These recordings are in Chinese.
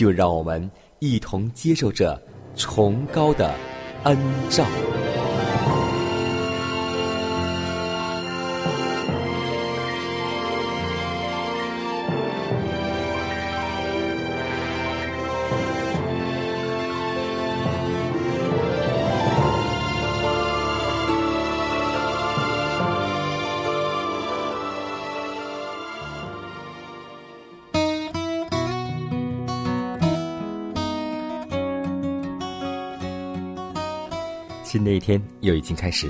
就让我们一同接受这崇高的恩照。天又已经开始，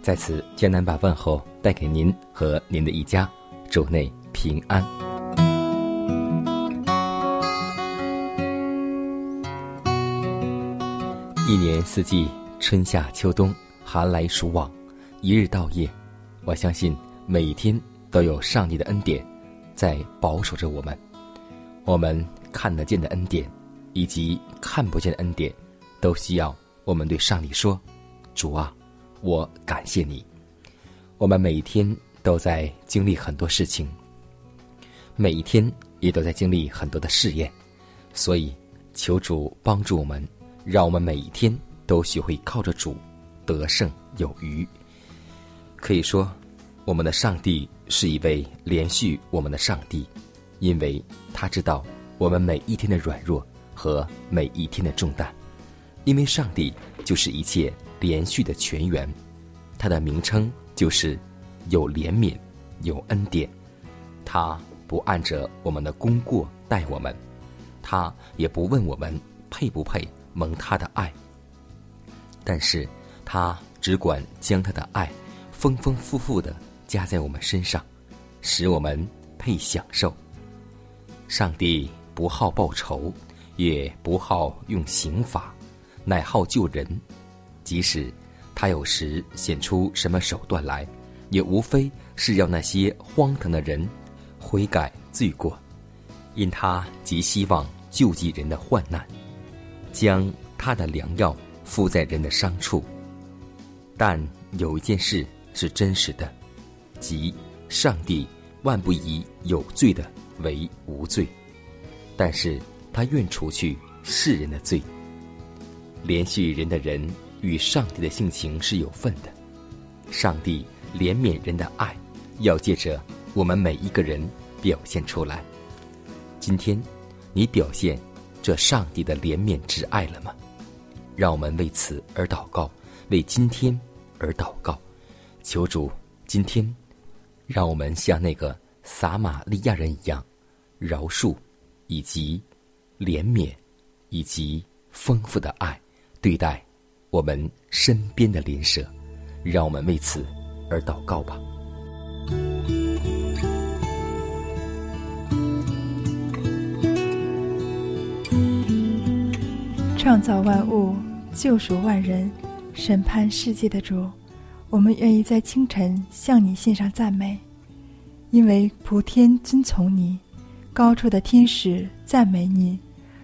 在此艰难把问候带给您和您的一家，主内平安。一年四季，春夏秋冬，寒来暑往，一日到夜，我相信每一天都有上帝的恩典在保守着我们。我们看得见的恩典，以及看不见的恩典，都需要我们对上帝说。主啊，我感谢你。我们每一天都在经历很多事情，每一天也都在经历很多的试验，所以求主帮助我们，让我们每一天都学会靠着主得胜有余。可以说，我们的上帝是一位连续我们的上帝，因为他知道我们每一天的软弱和每一天的重担，因为上帝就是一切。连续的泉源，它的名称就是有怜悯、有恩典。他不按着我们的功过待我们，他也不问我们配不配蒙他的爱。但是，他只管将他的爱丰丰富富的加在我们身上，使我们配享受。上帝不好报仇，也不好用刑罚，乃好救人。即使他有时显出什么手段来，也无非是要那些荒唐的人悔改罪过，因他极希望救济人的患难，将他的良药敷在人的伤处。但有一件事是真实的，即上帝万不以有罪的为无罪，但是他愿除去世人的罪，连续人的人。与上帝的性情是有份的，上帝怜悯人的爱，要借着我们每一个人表现出来。今天，你表现这上帝的怜悯之爱了吗？让我们为此而祷告，为今天而祷告，求主今天，让我们像那个撒玛利亚人一样，饶恕，以及怜悯，以及丰富的爱对待。我们身边的邻舍，让我们为此而祷告吧。创造万物、救赎万人、审判世界的主，我们愿意在清晨向你献上赞美，因为普天遵从你，高处的天使赞美你，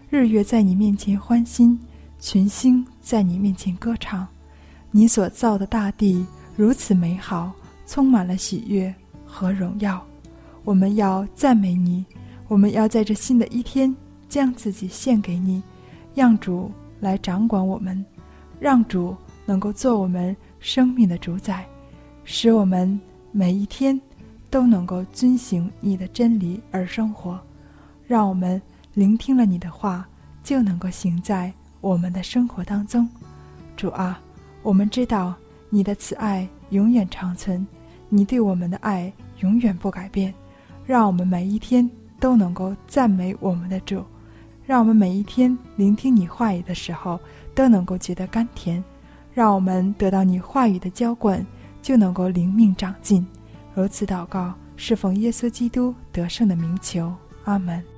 日月在你面前欢欣。群星在你面前歌唱，你所造的大地如此美好，充满了喜悦和荣耀。我们要赞美你，我们要在这新的一天将自己献给你，让主来掌管我们，让主能够做我们生命的主宰，使我们每一天都能够遵行你的真理而生活。让我们聆听了你的话，就能够行在我们的生活当中。主啊，我们知道你的慈爱永远长存，你对我们的爱永远不改变。让我们每一天都能够赞美我们的主，让我们每一天聆听你话语的时候都能够觉得甘甜。让我们得到你话语的浇灌，就能够灵命长进。如此祷告，是奉耶稣基督得胜的名求。阿门。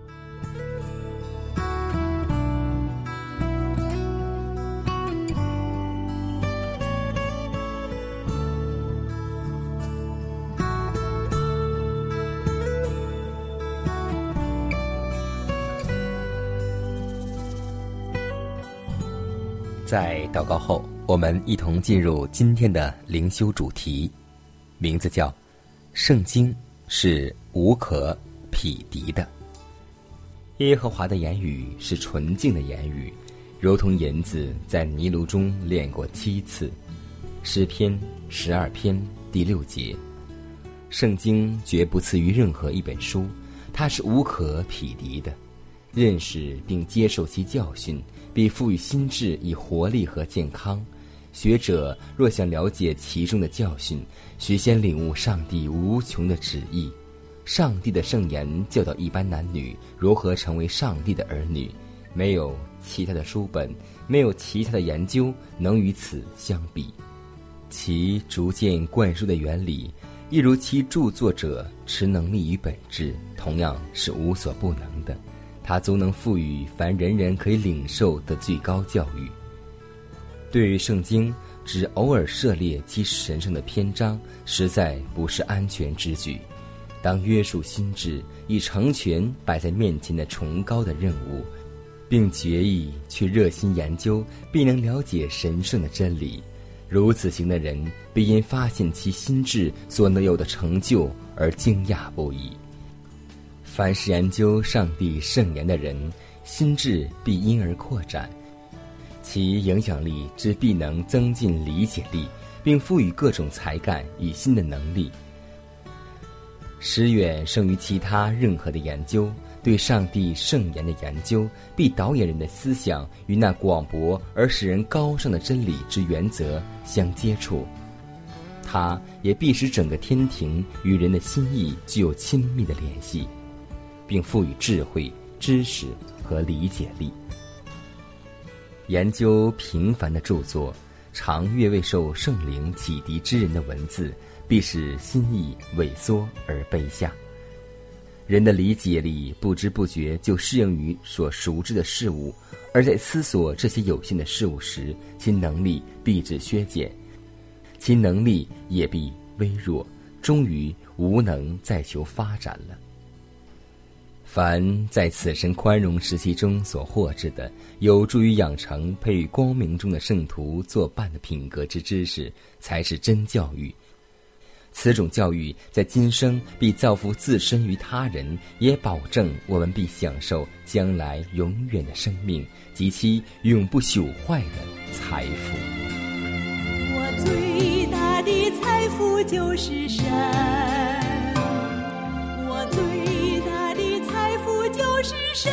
在祷告后，我们一同进入今天的灵修主题，名字叫“圣经是无可匹敌的”。耶和华的言语是纯净的言语，如同银子在泥炉中炼过七次。诗篇十二篇第六节，圣经绝不次于任何一本书，它是无可匹敌的。认识并接受其教训。必赋予心智以活力和健康。学者若想了解其中的教训，须先领悟上帝无穷的旨意。上帝的圣言教导一般男女如何成为上帝的儿女，没有其他的书本，没有其他的研究能与此相比。其逐渐灌输的原理，一如其著作者持能力与本质，同样是无所不能的。他总能赋予凡人人可以领受的最高教育。对于圣经，只偶尔涉猎其神圣的篇章，实在不是安全之举。当约束心智，以成全摆在面前的崇高的任务，并决意去热心研究，必能了解神圣的真理。如此行的人，必因发现其心智所能有的成就而惊讶不已。凡是研究上帝圣言的人，心智必因而扩展，其影响力之必能增进理解力，并赋予各种才干与新的能力，使远胜于其他任何的研究。对上帝圣言的研究，必导演人的思想与那广博而使人高尚的真理之原则相接触，它也必使整个天庭与人的心意具有亲密的联系。并赋予智慧、知识和理解力。研究平凡的著作，常越未受圣灵启迪之人的文字，必使心意萎缩而卑下。人的理解力不知不觉就适应于所熟知的事物，而在思索这些有限的事物时，其能力必至削减，其能力也必微弱，终于无能再求发展了。凡在此生宽容时期中所获知的，有助于养成配与光明中的圣徒作伴的品格之知识，才是真教育。此种教育在今生必造福自身与他人，也保证我们必享受将来永远的生命及其永不朽坏的财富。我最大的财富就是神，是谁，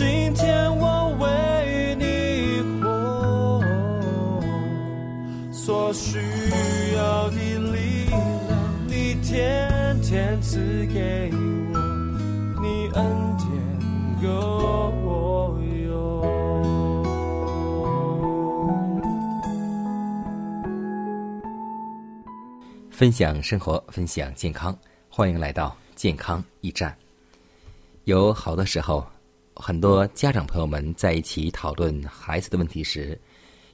今天我为你活，所需要的力量，你天天赐给我，你恩典够我用。分享生活，分享健康，欢迎来到健康驿站。有好多时候，很多家长朋友们在一起讨论孩子的问题时，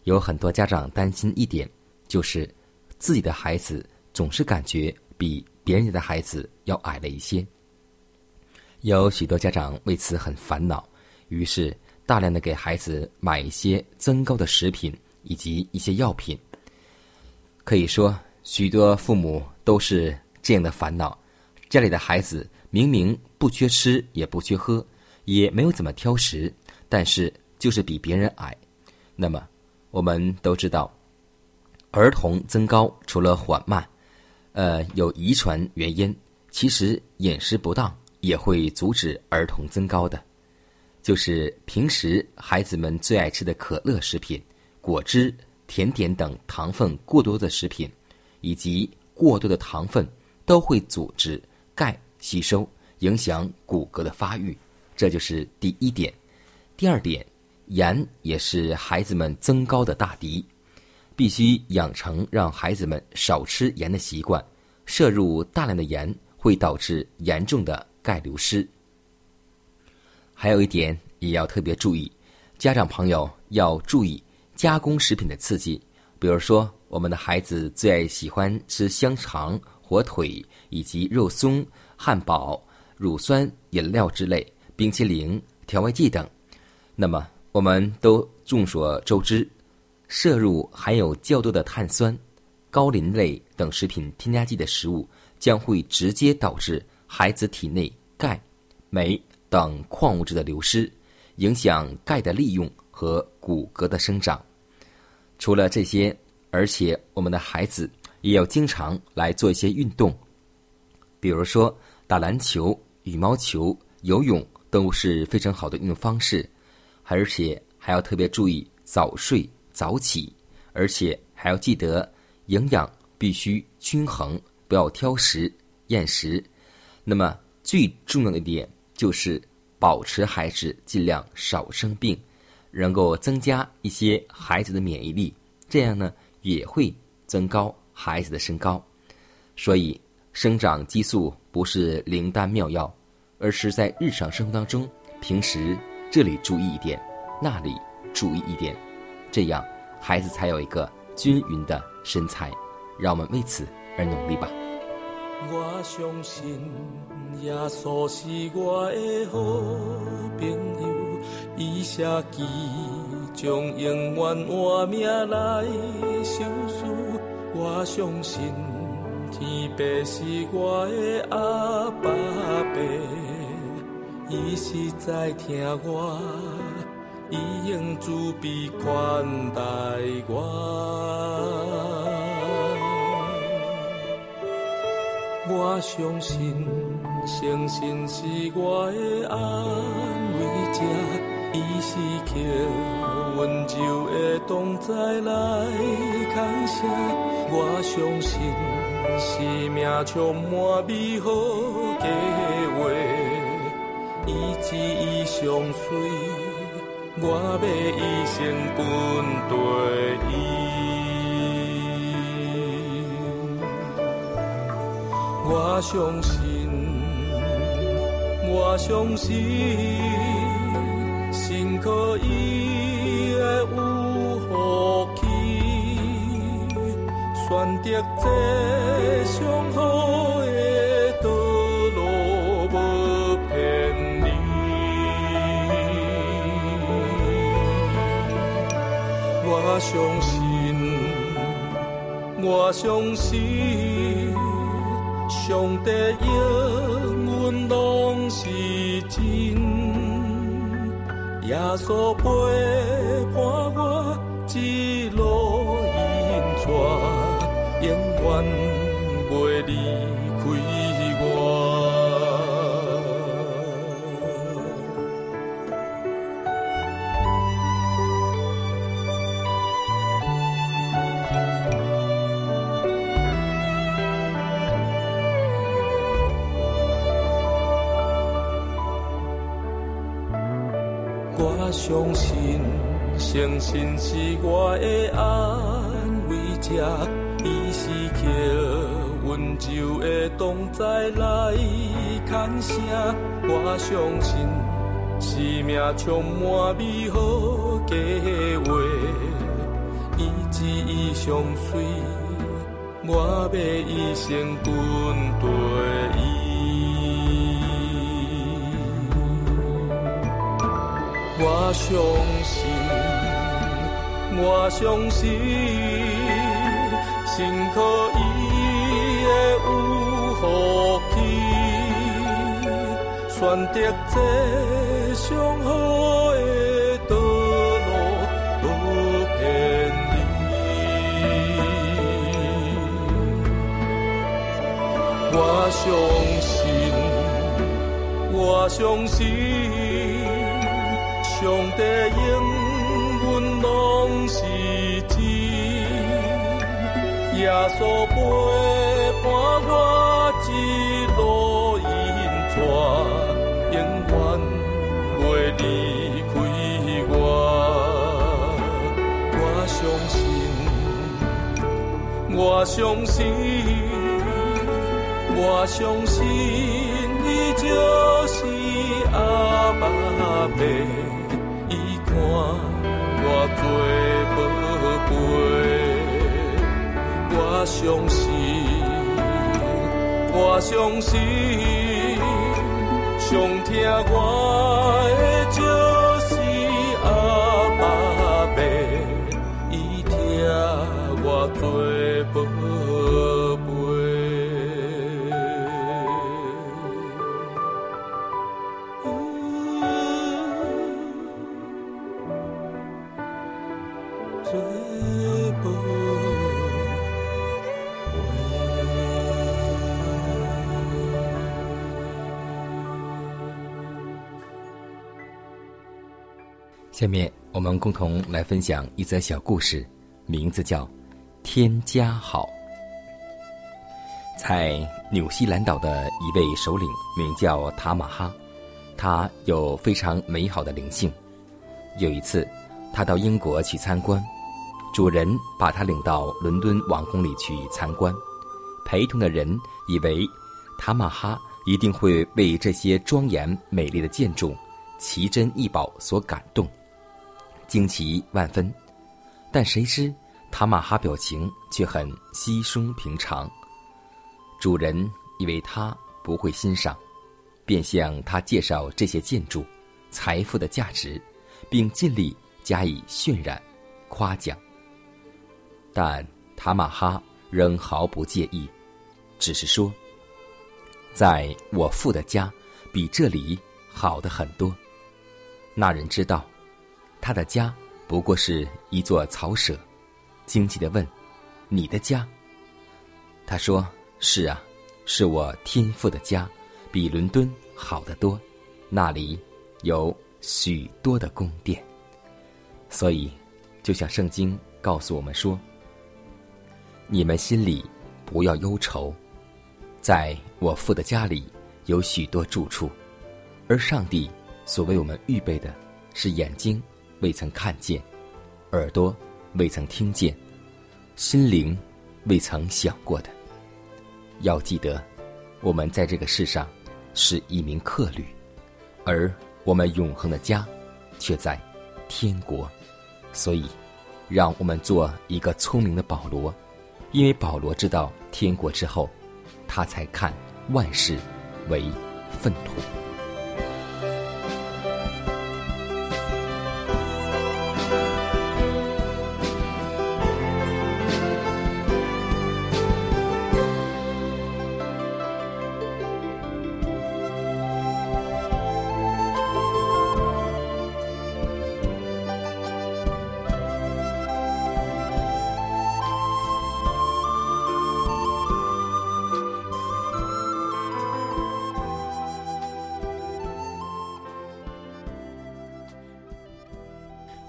有很多家长担心一点，就是自己的孩子总是感觉比别人家的孩子要矮了一些。有许多家长为此很烦恼，于是大量的给孩子买一些增高的食品以及一些药品。可以说，许多父母都是这样的烦恼：家里的孩子明明不缺吃，也不缺喝，也没有怎么挑食，但是就是比别人矮。那么，我们都知道，儿童增高除了缓慢，呃，有遗传原因，其实饮食不当也会阻止儿童增高的。就是平时孩子们最爱吃的可乐食品、果汁、甜点等糖分过多的食品，以及过多的糖分，都会阻止钙吸收，影响骨骼的发育。这就是第一点。第二点。盐也是孩子们增高的大敌，必须养成让孩子们少吃盐的习惯。摄入大量的盐会导致严重的钙流失。还有一点也要特别注意，家长朋友要注意加工食品的刺激，比如说我们的孩子最爱喜欢吃香肠、火腿以及肉松、汉堡、乳酸饮料之类、冰淇淋、调味剂等，那么。我们都众所周知，摄入含有较多的碳酸、高磷类等食品添加剂的食物，将会直接导致孩子体内钙、镁等矿物质的流失，影响钙的利用和骨骼的生长。除了这些，而且我们的孩子也要经常来做一些运动，比如说打篮球、羽毛球、游泳，都是非常好的运动方式。而且还要特别注意早睡早起，而且还要记得营养必须均衡，不要挑食厌食。那么最重要的一点就是保持孩子尽量少生病，能够增加一些孩子的免疫力，这样呢也会增高孩子的身高。所以生长激素不是灵丹妙药，而是在日常生活当中平时。这里注意一点，那里注意一点，这样孩子才有一个均匀的身材。让我们为此而努力吧。我相信耶稣是我的好朋友，伊写记将永远换命来受死。我相信天父是我的阿爸爸。伊是在听我，伊用慈悲款待我。我相信，相信是我的安慰者，伊是靠温柔的同在来牵绳。我相信，生命充满美好计划。一枝一相随，我要一生跟对伊。我相信，我相信，心可伊选择这上好的道路无偏。我相信，我相信，上帝应允拢是真。耶稣陪伴远袂离开我。相信，相信是我的安慰者，伊是靠温柔的同在来牵绳。我相信，生命充满美好计划，伊一伊相随，我要一生跟随伊。我相信，我相信，真可惜的有福气选择这上好的道路去见你我相信我相信上帝应耶稣陪伴我一路引带，永远袂离开我。我相信，我相信。我相信伊就是阿爸爸，伊看我做宝贝。我相信，我相信，上听我的下面我们共同来分享一则小故事，名字叫《天家好》。在纽西兰岛的一位首领名叫塔马哈，他有非常美好的灵性。有一次，他到英国去参观，主人把他领到伦敦王宫里去参观。陪同的人以为塔马哈一定会为这些庄严美丽的建筑、奇珍异宝所感动。惊奇万分，但谁知塔玛哈表情却很稀松平常。主人以为他不会欣赏，便向他介绍这些建筑、财富的价值，并尽力加以渲染、夸奖。但塔玛哈仍毫不介意，只是说：“在我父的家，比这里好的很多。”那人知道。他的家不过是一座草舍，惊奇的问：“你的家？”他说：“是啊，是我天父的家，比伦敦好得多，那里有许多的宫殿。所以，就像圣经告诉我们说：‘你们心里不要忧愁，在我父的家里有许多住处，而上帝所为我们预备的是眼睛。’”未曾看见，耳朵未曾听见，心灵未曾想过的。要记得，我们在这个世上是一名客旅，而我们永恒的家却在天国。所以，让我们做一个聪明的保罗，因为保罗知道天国之后，他才看万事为粪土。